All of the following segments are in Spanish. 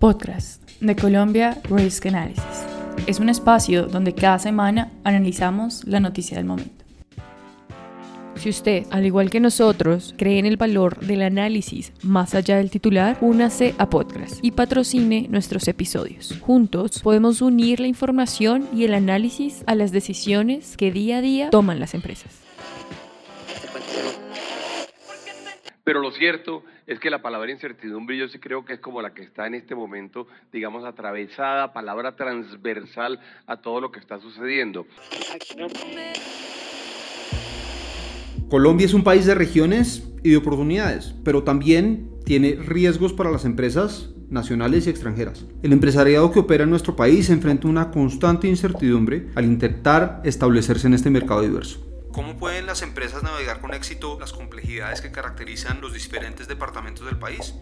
Podcast de Colombia Risk Analysis. Es un espacio donde cada semana analizamos la noticia del momento. Si usted, al igual que nosotros, cree en el valor del análisis más allá del titular, únase a Podcast y patrocine nuestros episodios. Juntos podemos unir la información y el análisis a las decisiones que día a día toman las empresas. Pero lo cierto es que la palabra incertidumbre yo sí creo que es como la que está en este momento, digamos, atravesada, palabra transversal a todo lo que está sucediendo. Colombia es un país de regiones y de oportunidades, pero también tiene riesgos para las empresas nacionales y extranjeras. El empresariado que opera en nuestro país enfrenta una constante incertidumbre al intentar establecerse en este mercado diverso. ¿Cómo pueden las empresas navegar con éxito las complejidades que caracterizan los diferentes departamentos del país?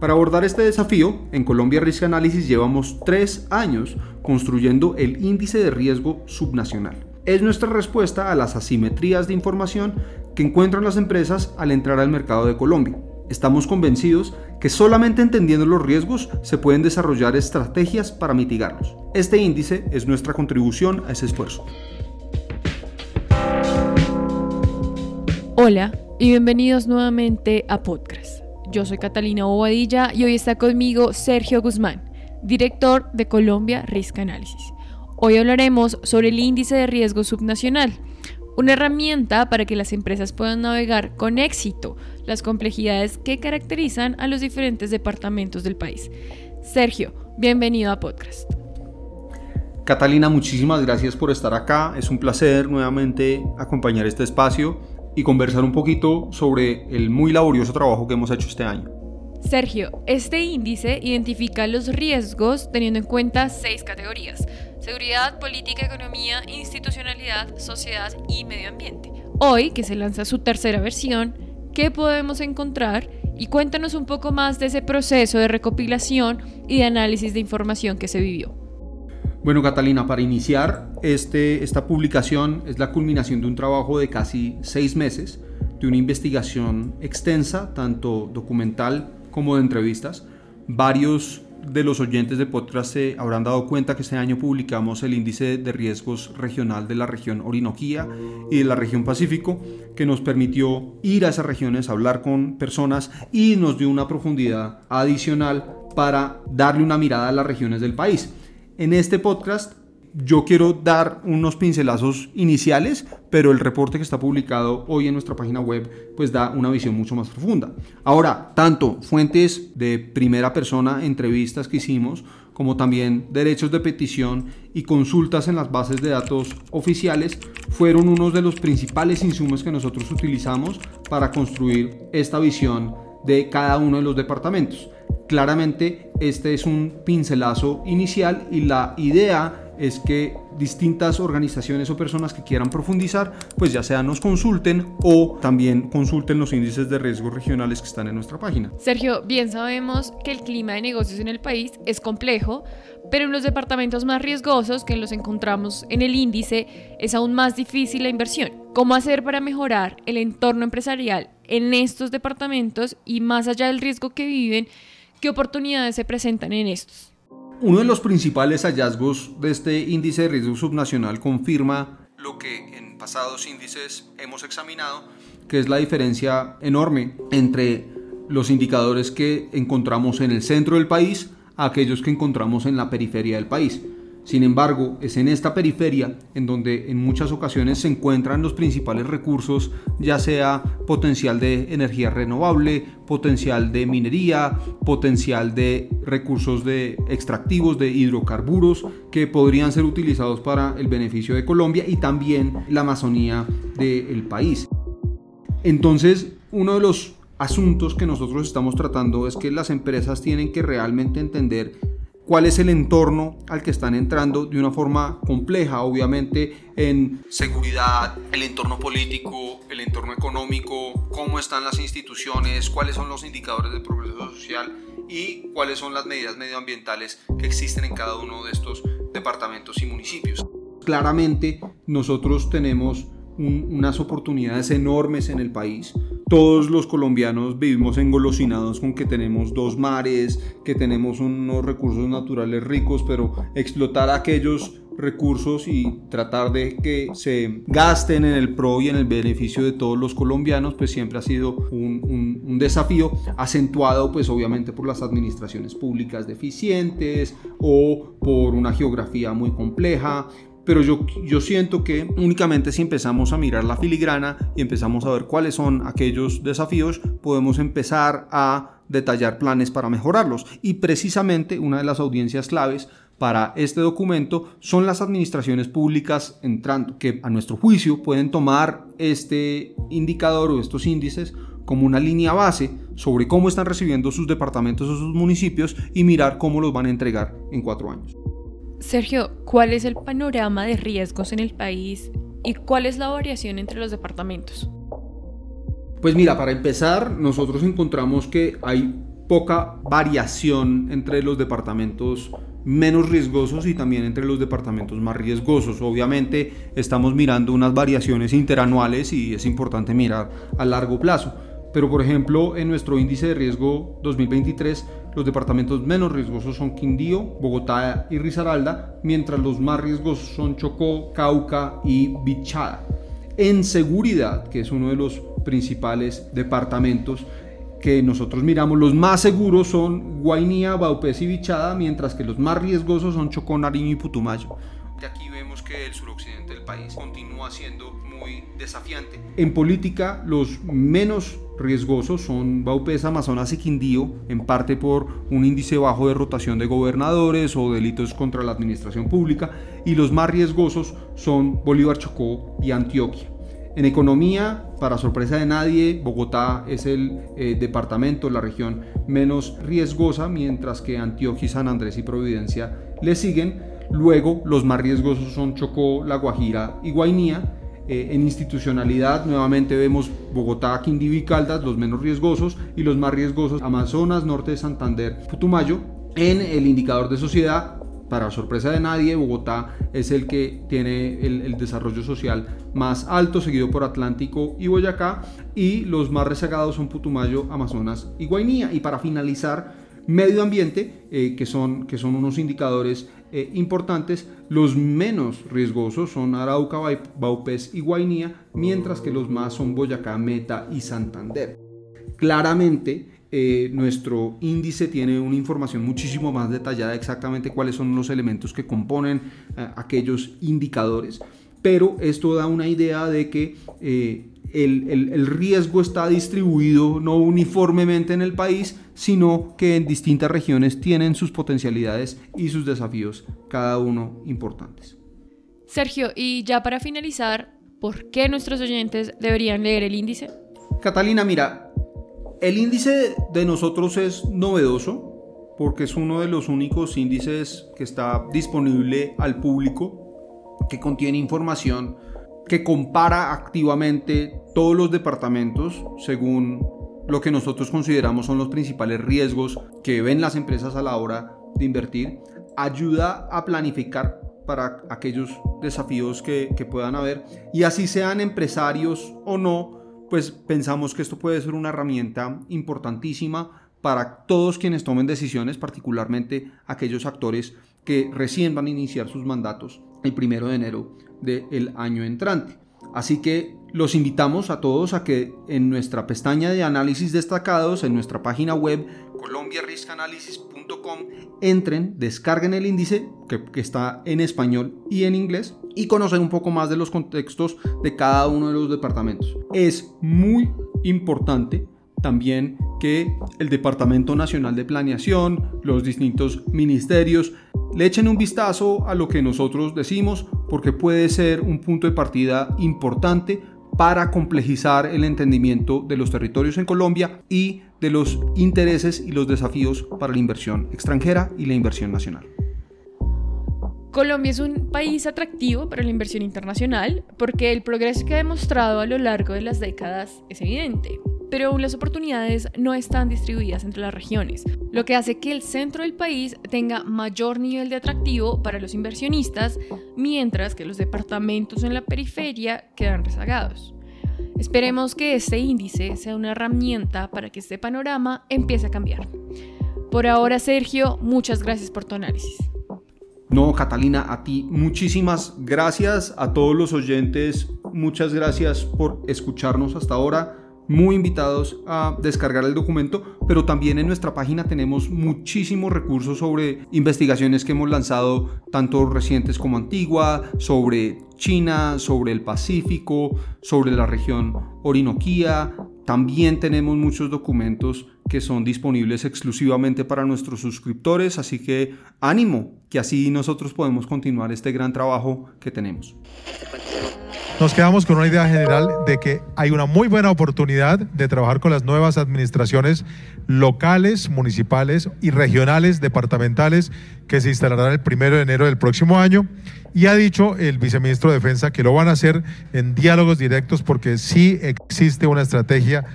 Para abordar este desafío, en Colombia Risk Analysis llevamos tres años construyendo el índice de riesgo subnacional. Es nuestra respuesta a las asimetrías de información que encuentran las empresas al entrar al mercado de Colombia. Estamos convencidos que solamente entendiendo los riesgos se pueden desarrollar estrategias para mitigarlos. Este índice es nuestra contribución a ese esfuerzo. Hola y bienvenidos nuevamente a Podcast. Yo soy Catalina Bobadilla y hoy está conmigo Sergio Guzmán, director de Colombia Risk Analysis. Hoy hablaremos sobre el índice de riesgo subnacional, una herramienta para que las empresas puedan navegar con éxito las complejidades que caracterizan a los diferentes departamentos del país. Sergio, bienvenido a Podcast. Catalina, muchísimas gracias por estar acá. Es un placer nuevamente acompañar este espacio y conversar un poquito sobre el muy laborioso trabajo que hemos hecho este año. Sergio, este índice identifica los riesgos teniendo en cuenta seis categorías. Seguridad, política, economía, institucionalidad, sociedad y medio ambiente. Hoy, que se lanza su tercera versión, ¿qué podemos encontrar? Y cuéntanos un poco más de ese proceso de recopilación y de análisis de información que se vivió. Bueno, Catalina, para iniciar, este, esta publicación es la culminación de un trabajo de casi seis meses, de una investigación extensa, tanto documental como de entrevistas. Varios de los oyentes de podcast se habrán dado cuenta que este año publicamos el índice de riesgos regional de la región Orinoquía y de la región Pacífico, que nos permitió ir a esas regiones, hablar con personas y nos dio una profundidad adicional para darle una mirada a las regiones del país. En este podcast yo quiero dar unos pincelazos iniciales, pero el reporte que está publicado hoy en nuestra página web pues da una visión mucho más profunda. Ahora, tanto fuentes de primera persona, entrevistas que hicimos, como también derechos de petición y consultas en las bases de datos oficiales fueron unos de los principales insumos que nosotros utilizamos para construir esta visión de cada uno de los departamentos. Claramente este es un pincelazo inicial y la idea es que distintas organizaciones o personas que quieran profundizar, pues ya sea nos consulten o también consulten los índices de riesgo regionales que están en nuestra página. Sergio, bien sabemos que el clima de negocios en el país es complejo, pero en los departamentos más riesgosos que los encontramos en el índice es aún más difícil la inversión. ¿Cómo hacer para mejorar el entorno empresarial en estos departamentos y más allá del riesgo que viven? ¿Qué oportunidades se presentan en estos? Uno de los principales hallazgos de este índice de riesgo subnacional confirma lo que en pasados índices hemos examinado, que es la diferencia enorme entre los indicadores que encontramos en el centro del país a aquellos que encontramos en la periferia del país. Sin embargo, es en esta periferia en donde en muchas ocasiones se encuentran los principales recursos, ya sea potencial de energía renovable, potencial de minería, potencial de recursos de extractivos de hidrocarburos que podrían ser utilizados para el beneficio de Colombia y también la Amazonía del país. Entonces, uno de los asuntos que nosotros estamos tratando es que las empresas tienen que realmente entender cuál es el entorno al que están entrando de una forma compleja, obviamente en seguridad, el entorno político, el entorno económico, cómo están las instituciones, cuáles son los indicadores de progreso social y cuáles son las medidas medioambientales que existen en cada uno de estos departamentos y municipios. Claramente nosotros tenemos unas oportunidades enormes en el país todos los colombianos vivimos engolosinados con que tenemos dos mares, que tenemos unos recursos naturales ricos, pero explotar aquellos recursos y tratar de que se gasten en el pro y en el beneficio de todos los colombianos, pues siempre ha sido un, un, desafío acentuado pues obviamente por las administraciones públicas deficientes o por una geografía muy compleja, pero yo, yo siento que únicamente si empezamos a mirar la filigrana y empezamos a ver cuáles son aquellos desafíos, podemos empezar a detallar planes para mejorarlos. Y precisamente una de las audiencias claves para este documento son las administraciones públicas entrando, que a nuestro juicio pueden tomar este indicador o estos índices como una línea base sobre cómo están recibiendo sus departamentos o sus municipios y mirar cómo los van a entregar en cuatro años. Sergio, ¿cuál es el panorama de riesgos en el país y cuál es la variación entre los departamentos? Pues mira, para empezar, nosotros encontramos que hay poca variación entre los departamentos menos riesgosos y también entre los departamentos más riesgosos. Obviamente estamos mirando unas variaciones interanuales y es importante mirar a largo plazo. Pero por ejemplo, en nuestro índice de riesgo 2023, los departamentos menos riesgosos son Quindío, Bogotá y Risaralda, mientras los más riesgosos son Chocó, Cauca y Bichada. En seguridad, que es uno de los principales departamentos que nosotros miramos, los más seguros son Guainía, Baupés y Bichada, mientras que los más riesgosos son Chocó, Nariño y Putumayo. Que el suroccidente del país continúa siendo muy desafiante. En política, los menos riesgosos son Baupés, Amazonas y Quindío, en parte por un índice bajo de rotación de gobernadores o delitos contra la administración pública, y los más riesgosos son Bolívar, Chocó y Antioquia. En economía, para sorpresa de nadie, Bogotá es el eh, departamento, la región menos riesgosa, mientras que Antioquia, San Andrés y Providencia le siguen. Luego, los más riesgosos son Chocó, La Guajira y Guainía eh, en institucionalidad, nuevamente vemos Bogotá, Quindío y Caldas, los menos riesgosos, y los más riesgosos, Amazonas, Norte de Santander, Putumayo. En el indicador de sociedad, para sorpresa de nadie, Bogotá es el que tiene el, el, desarrollo social más alto, seguido por Atlántico y Boyacá, y los más rezagados son Putumayo, Amazonas y Guainía. Y para finalizar, medio ambiente, eh, que, son, que son unos indicadores eh, importantes. Los menos riesgosos son Arauca, Baupés y Guainía, mientras que los más son Boyacá, Meta y Santander. Claramente, eh, nuestro índice tiene una información muchísimo más detallada exactamente cuáles son los elementos que componen aquellos indicadores, pero esto da una idea de que el, riesgo está distribuido no uniformemente en el país, sino que en distintas regiones tienen sus potencialidades y sus desafíos, cada uno importantes. Sergio, y ya para finalizar, ¿por qué nuestros oyentes deberían leer el índice? Catalina, mira, el índice de nosotros es novedoso porque es uno de los únicos índices que está disponible al público, que contiene información que compara activamente todos los departamentos según lo que nosotros consideramos son los principales riesgos que ven las empresas a la hora de invertir, ayuda a planificar para aquellos desafíos que, puedan haber. Y así sean empresarios o no, pues pensamos que esto puede ser una herramienta importantísima para todos quienes tomen decisiones, particularmente aquellos actores que recién van a iniciar sus mandatos el primero de enero del año entrante. Así que los invitamos a todos a que en nuestra pestaña de análisis destacados, en nuestra página web colombiariscanalysis.com, entren, descarguen el índice que, que, está en español y en inglés y conocen un poco más de los contextos de cada uno de los departamentos. Es muy importante también que el Departamento Nacional de Planeación, los distintos ministerios, le echen un vistazo a lo que nosotros decimos porque puede ser un punto de partida importante para complejizar el entendimiento de los territorios en Colombia y de los intereses y los desafíos para la inversión extranjera y la inversión nacional. Colombia es un país atractivo para la inversión internacional porque el progreso que ha demostrado a lo largo de las décadas es evidente pero aún las oportunidades no están distribuidas entre las regiones, lo que hace que el centro del país tenga mayor nivel de atractivo para los inversionistas, mientras que los departamentos en la periferia quedan rezagados. Esperemos que este índice sea una herramienta para que este panorama empiece a cambiar. Por ahora, Sergio, muchas gracias por tu análisis. No, Catalina, a ti muchísimas gracias, a todos los oyentes, muchas gracias por escucharnos hasta ahora muy invitados a descargar el documento, pero también en nuestra página tenemos muchísimos recursos sobre investigaciones que hemos lanzado, tanto recientes como antigua, sobre China, sobre el Pacífico, sobre la región Orinoquía. También tenemos muchos documentos que son disponibles exclusivamente para nuestros suscriptores, así que ánimo, que así nosotros podemos continuar este gran trabajo que tenemos nos quedamos con una idea general de que hay una muy buena oportunidad de trabajar con las nuevas administraciones locales, municipales y regionales, departamentales, que se instalarán el primero de enero del próximo año. Y ha dicho el viceministro de Defensa que lo van a hacer en diálogos directos porque sí existe una estrategia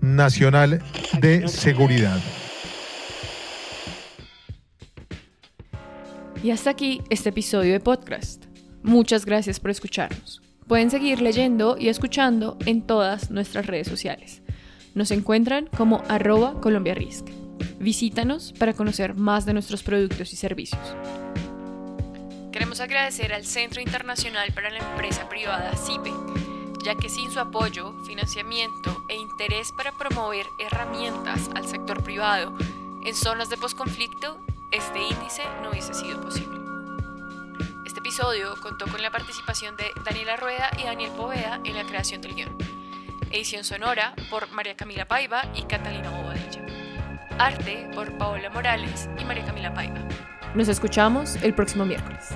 nacional de seguridad. Y hasta aquí este episodio de podcast. Muchas gracias por escucharnos. Pueden seguir leyendo y escuchando en todas nuestras redes sociales. Nos encuentran como arroba colombiarisk. Visítanos para conocer más de nuestros productos y servicios. Queremos agradecer al Centro Internacional para la Empresa Privada CIPE, ya que sin su apoyo, financiamiento e interés para promover herramientas al sector privado en zonas de posconflicto, este índice no hubiese sido posible episodio contó con la participación de Daniela Rueda y Daniel Poveda en la creación del guion. Edición sonora por María Camila Paiva y Catalina Bobadilla. Arte por Paola Morales y María Camila Paiva. Nos escuchamos el próximo miércoles.